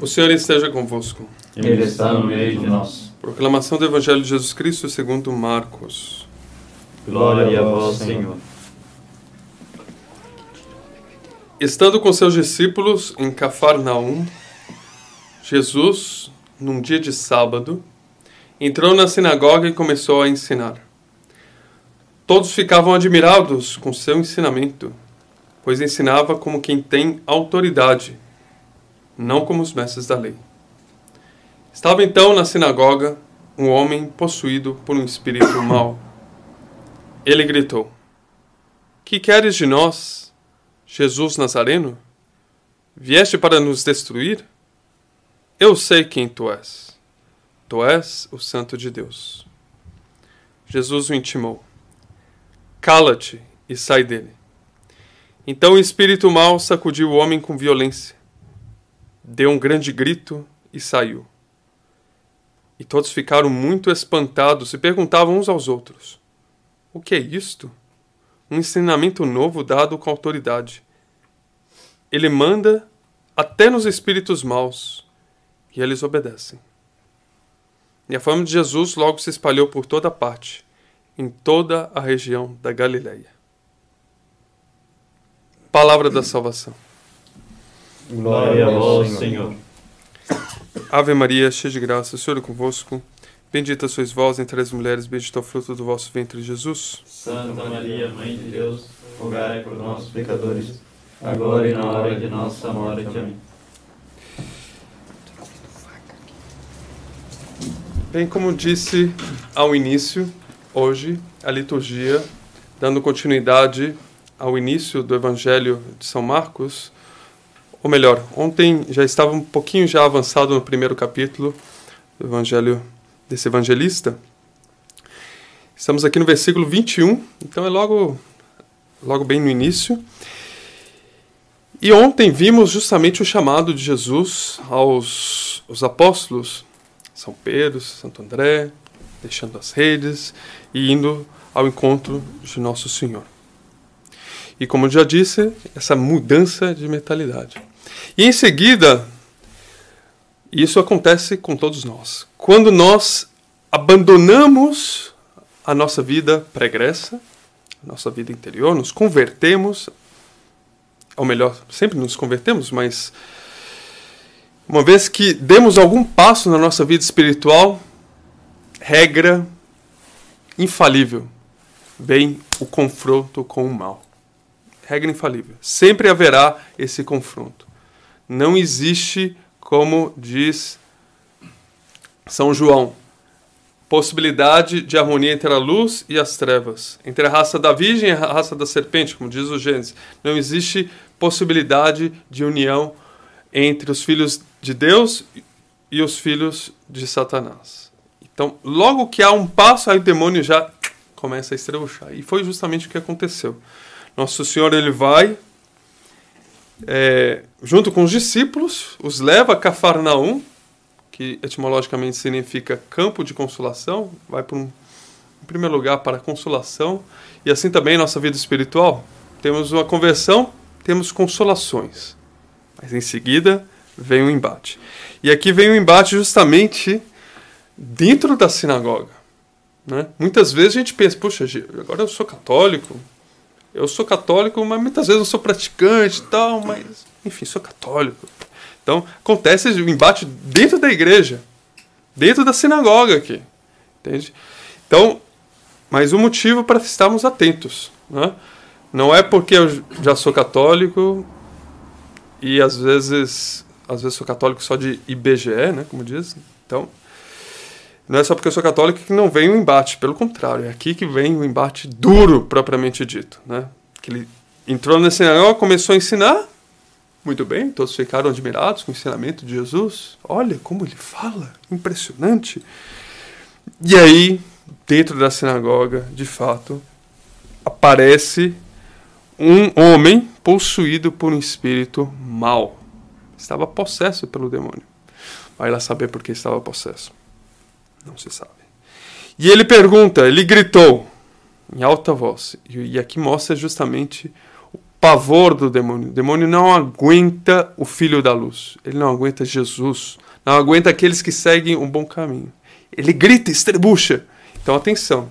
O Senhor esteja convosco. Ele está no meio de nós. Proclamação do Evangelho de Jesus Cristo segundo Marcos. Glória a vós, Senhor. Estando com seus discípulos em Cafarnaum, Jesus, num dia de sábado, entrou na sinagoga e começou a ensinar. Todos ficavam admirados com seu ensinamento, pois ensinava como quem tem autoridade, não como os mestres da lei. Estava então na sinagoga um homem possuído por um espírito mau. Ele gritou: Que queres de nós, Jesus Nazareno? Vieste para nos destruir? Eu sei quem tu és. Tu és o Santo de Deus. Jesus o intimou: Cala-te e sai dele. Então o espírito mau sacudiu o homem com violência, deu um grande grito e saiu. E todos ficaram muito espantados e perguntavam uns aos outros: O que é isto? Um ensinamento novo dado com autoridade. Ele manda até nos espíritos maus e eles obedecem. E a fama de Jesus logo se espalhou por toda parte em toda a região da Galileia. Palavra da salvação. Glória a vós, Senhor. Ave Maria, cheia de graça, o Senhor é convosco. Bendita sois vós entre as mulheres, bendito é o fruto do vosso ventre, Jesus. Santa Maria, Mãe de Deus, rogai por nós, pecadores, agora e na hora de nossa morte. Amém. Bem, como disse ao início, hoje a liturgia, dando continuidade ao início do Evangelho de São Marcos, ou melhor, ontem já estava um pouquinho já avançado no primeiro capítulo do Evangelho desse evangelista. Estamos aqui no versículo 21, então é logo logo bem no início. E ontem vimos justamente o chamado de Jesus aos, aos apóstolos, São Pedro, Santo André, deixando as redes e indo ao encontro de Nosso Senhor. E como eu já disse, essa mudança de mentalidade. E em seguida, isso acontece com todos nós. Quando nós abandonamos a nossa vida pregressa, a nossa vida interior, nos convertemos, ou melhor, sempre nos convertemos, mas uma vez que demos algum passo na nossa vida espiritual, regra infalível, vem o confronto com o mal. Regra infalível. Sempre haverá esse confronto. Não existe, como diz São João, possibilidade de harmonia entre a luz e as trevas, entre a raça da virgem e a raça da serpente, como diz o Gênesis. Não existe possibilidade de união entre os filhos de Deus e os filhos de Satanás. Então, logo que há um passo, aí o demônio já começa a estrebuchar. E foi justamente o que aconteceu. Nosso Senhor ele vai é, junto com os discípulos, os leva a Cafarnaum, que etimologicamente significa campo de consolação, vai para um, em primeiro lugar para a consolação, e assim também nossa vida espiritual. Temos uma conversão, temos consolações, mas em seguida vem o embate. E aqui vem o embate justamente dentro da sinagoga. Né? Muitas vezes a gente pensa, puxa, agora eu sou católico, eu sou católico, mas muitas vezes eu sou praticante e tal, mas enfim, sou católico. Então acontece o embate dentro da igreja, dentro da sinagoga aqui, entende? Então, mais um motivo para estarmos atentos, né? Não é porque eu já sou católico e às vezes, às vezes sou católico só de IBGE, né, como diz. Então, não é só porque eu sou católico que não vem o embate, pelo contrário, é aqui que vem o embate duro, propriamente dito. Né? Que ele entrou na sinagoga, começou a ensinar, muito bem, todos ficaram admirados com o ensinamento de Jesus. Olha como ele fala, impressionante. E aí, dentro da sinagoga, de fato, aparece um homem possuído por um espírito mau. Estava possesso pelo demônio. Vai lá saber por que estava possesso. Não se sabe. E ele pergunta, ele gritou em alta voz, e aqui mostra justamente pavor do demônio. O demônio não aguenta o filho da luz. Ele não aguenta Jesus. Não aguenta aqueles que seguem um bom caminho. Ele grita, estrebucha. Então atenção.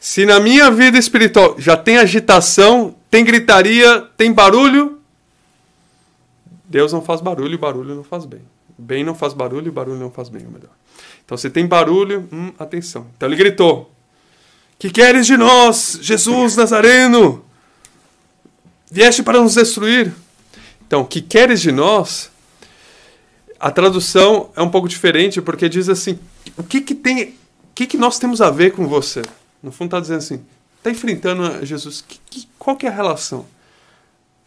Se na minha vida espiritual já tem agitação, tem gritaria, tem barulho, Deus não faz barulho e barulho não faz bem. Bem não faz barulho e barulho não faz bem, ou melhor. Então se tem barulho, hum, atenção. Então ele gritou: Que queres de nós, Jesus Nazareno? Vieste para nos destruir. Então, que queres de nós? A tradução é um pouco diferente porque diz assim: o que que tem, o que que nós temos a ver com você? No fundo está dizendo assim: está enfrentando Jesus. Que, que, qual que é a relação?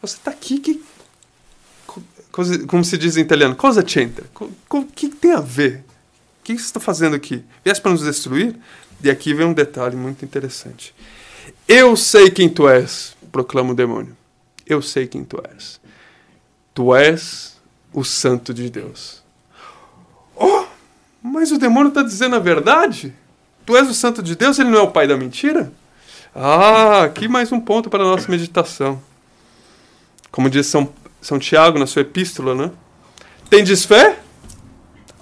Você está aqui, que, como se diz em italiano, cosa c'entra? O que tem a ver? O que você está fazendo aqui? Vieste para nos destruir? E aqui vem um detalhe muito interessante. Eu sei quem tu és, proclama o demônio. Eu sei quem tu és. Tu és o Santo de Deus. Oh, mas o demônio está dizendo a verdade? Tu és o Santo de Deus, ele não é o pai da mentira? Ah, aqui mais um ponto para a nossa meditação. Como diz São, São Tiago na sua epístola, né? Tendes fé?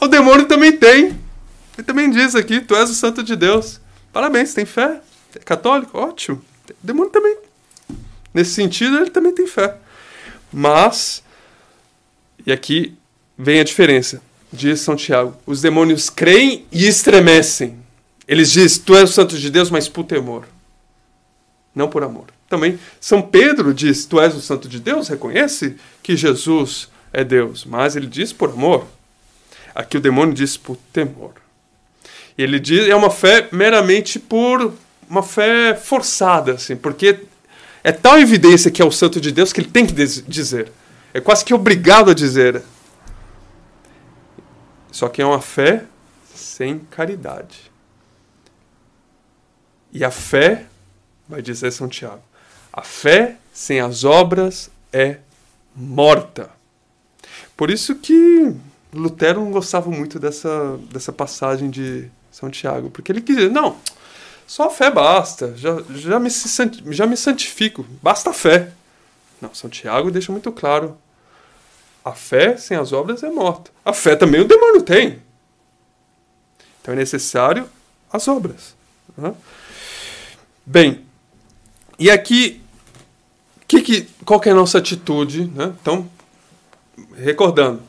O demônio também tem. Ele também diz aqui: Tu és o Santo de Deus. Parabéns, tem fé? É católico? Ótimo. O demônio também Nesse sentido, ele também tem fé. Mas, e aqui vem a diferença, diz São Tiago: os demônios creem e estremecem. Eles dizem: Tu és o santo de Deus, mas por temor, não por amor. Também São Pedro diz: Tu és o santo de Deus, reconhece que Jesus é Deus, mas ele diz por amor. Aqui o demônio diz por temor. Ele diz é uma fé meramente por uma fé forçada, assim, porque é tal evidência que é o santo de Deus que ele tem que dizer. É quase que obrigado a dizer. Só que é uma fé sem caridade. E a fé, vai dizer São Tiago, a fé sem as obras é morta. Por isso que Lutero não gostava muito dessa, dessa passagem de São Tiago, porque ele queria, não, só fé basta, já, já, me, já me santifico, basta fé. Não, São Tiago deixa muito claro: a fé sem as obras é morta. A fé também o demônio tem. Então é necessário as obras. Né? Bem, e aqui, que, que, qual que é a nossa atitude? Né? Então, recordando,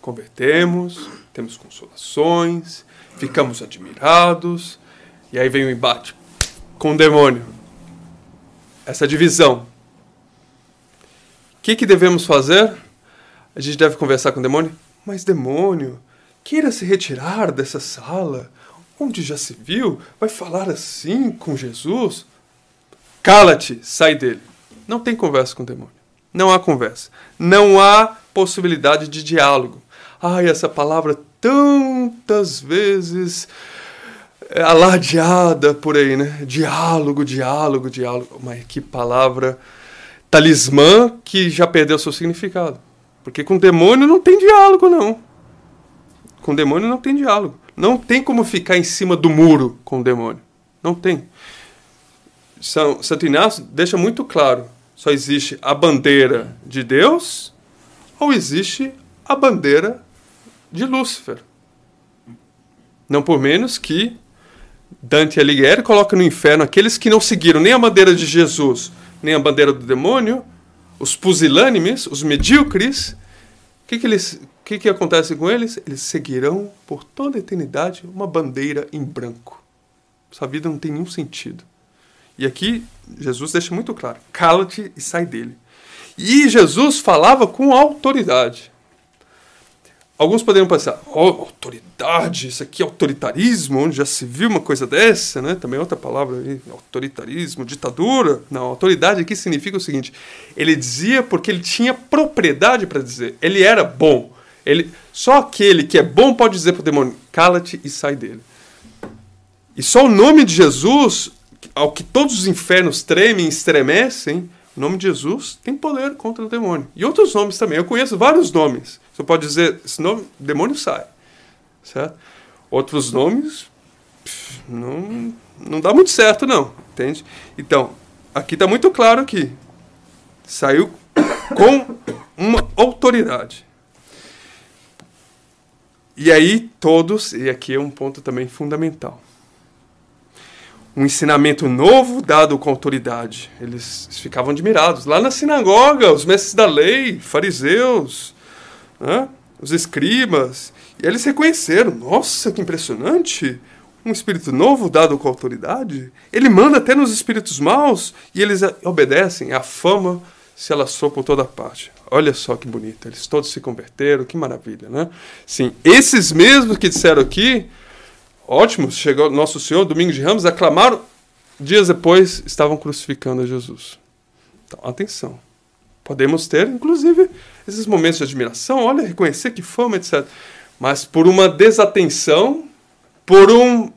convertemos, temos consolações, ficamos admirados, e aí vem o embate com o demônio. Essa divisão. O que, que devemos fazer? A gente deve conversar com o demônio. Mas, demônio, queira se retirar dessa sala, onde já se viu, vai falar assim com Jesus? Cala-te, sai dele. Não tem conversa com o demônio. Não há conversa. Não há possibilidade de diálogo. Ai, essa palavra tantas vezes alardeada por aí, né? Diálogo, diálogo, diálogo. Mas que palavra talismã que já perdeu seu significado. Porque com demônio não tem diálogo, não. Com demônio não tem diálogo. Não tem como ficar em cima do muro com o demônio. Não tem. São, Santo Inácio deixa muito claro: só existe a bandeira de Deus ou existe a bandeira de Lúcifer. Não por menos que Dante Alighieri coloca no inferno aqueles que não seguiram nem a bandeira de Jesus, nem a bandeira do demônio, os pusilânimes, os medíocres. O que, que, eles, que, que acontece com eles? Eles seguirão por toda a eternidade uma bandeira em branco. Sua vida não tem nenhum sentido. E aqui Jesus deixa muito claro: cala-te e sai dele. E Jesus falava com autoridade. Alguns poderiam pensar, oh, autoridade, isso aqui é autoritarismo, onde já se viu uma coisa dessa, né? Também outra palavra aí, autoritarismo, ditadura. Não, autoridade aqui significa o seguinte: ele dizia porque ele tinha propriedade para dizer, ele era bom. Ele, só aquele que é bom pode dizer para o demônio: cala-te e sai dele. E só o nome de Jesus, ao que todos os infernos tremem e estremecem, o nome de Jesus tem poder contra o demônio. E outros nomes também. Eu conheço vários nomes você pode dizer, esse nome, demônio sai. Certo? Outros nomes, não, não dá muito certo, não. Entende? Então, aqui está muito claro aqui. Saiu com uma autoridade. E aí todos, e aqui é um ponto também fundamental. Um ensinamento novo dado com autoridade. Eles ficavam admirados. Lá na sinagoga, os mestres da lei, fariseus, né, os escribas, e eles reconheceram: nossa, que impressionante! Um espírito novo dado com autoridade. Ele manda até nos espíritos maus e eles obedecem. A fama se alastrou por toda parte. Olha só que bonito, eles todos se converteram, que maravilha, né? Sim, esses mesmos que disseram aqui, ótimo, chegou nosso Senhor, domingo de Ramos, aclamaram, dias depois estavam crucificando a Jesus. Então, atenção. Podemos ter, inclusive, esses momentos de admiração, olha, reconhecer que fama, etc. Mas por uma desatenção, por um.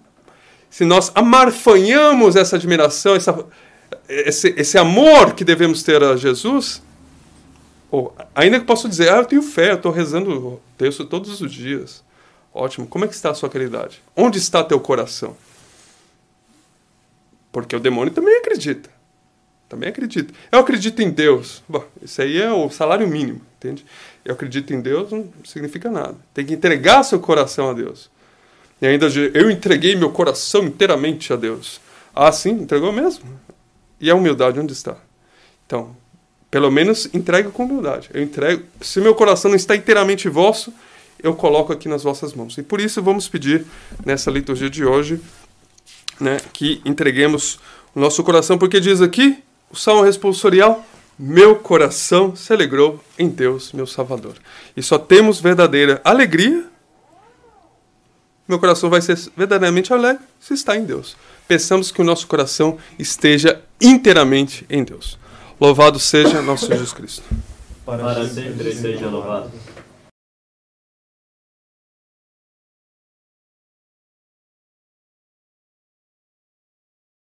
Se nós amarfanhamos essa admiração, essa, esse, esse amor que devemos ter a Jesus, ou, ainda que posso dizer, ah, eu tenho fé, eu estou rezando o texto todos os dias. Ótimo. Como é que está a sua caridade? Onde está teu coração? Porque o demônio também acredita. Também acredita. Eu acredito em Deus. Bom, isso aí é o salário mínimo, entende? Eu acredito em Deus não significa nada. Tem que entregar seu coração a Deus. E ainda eu entreguei meu coração inteiramente a Deus. Ah, sim, entregou mesmo. E a humildade onde está? Então, pelo menos entregue com humildade. Eu entrego. Se meu coração não está inteiramente vosso, eu coloco aqui nas vossas mãos. E por isso vamos pedir nessa liturgia de hoje, né, que entreguemos o nosso coração, porque diz aqui o salmo responsorial: meu coração se alegrou em Deus, meu Salvador. E só temos verdadeira alegria. Meu coração vai ser verdadeiramente alegre se está em Deus. Pensamos que o nosso coração esteja inteiramente em Deus. Louvado seja nosso Jesus Cristo. Para sempre seja louvado.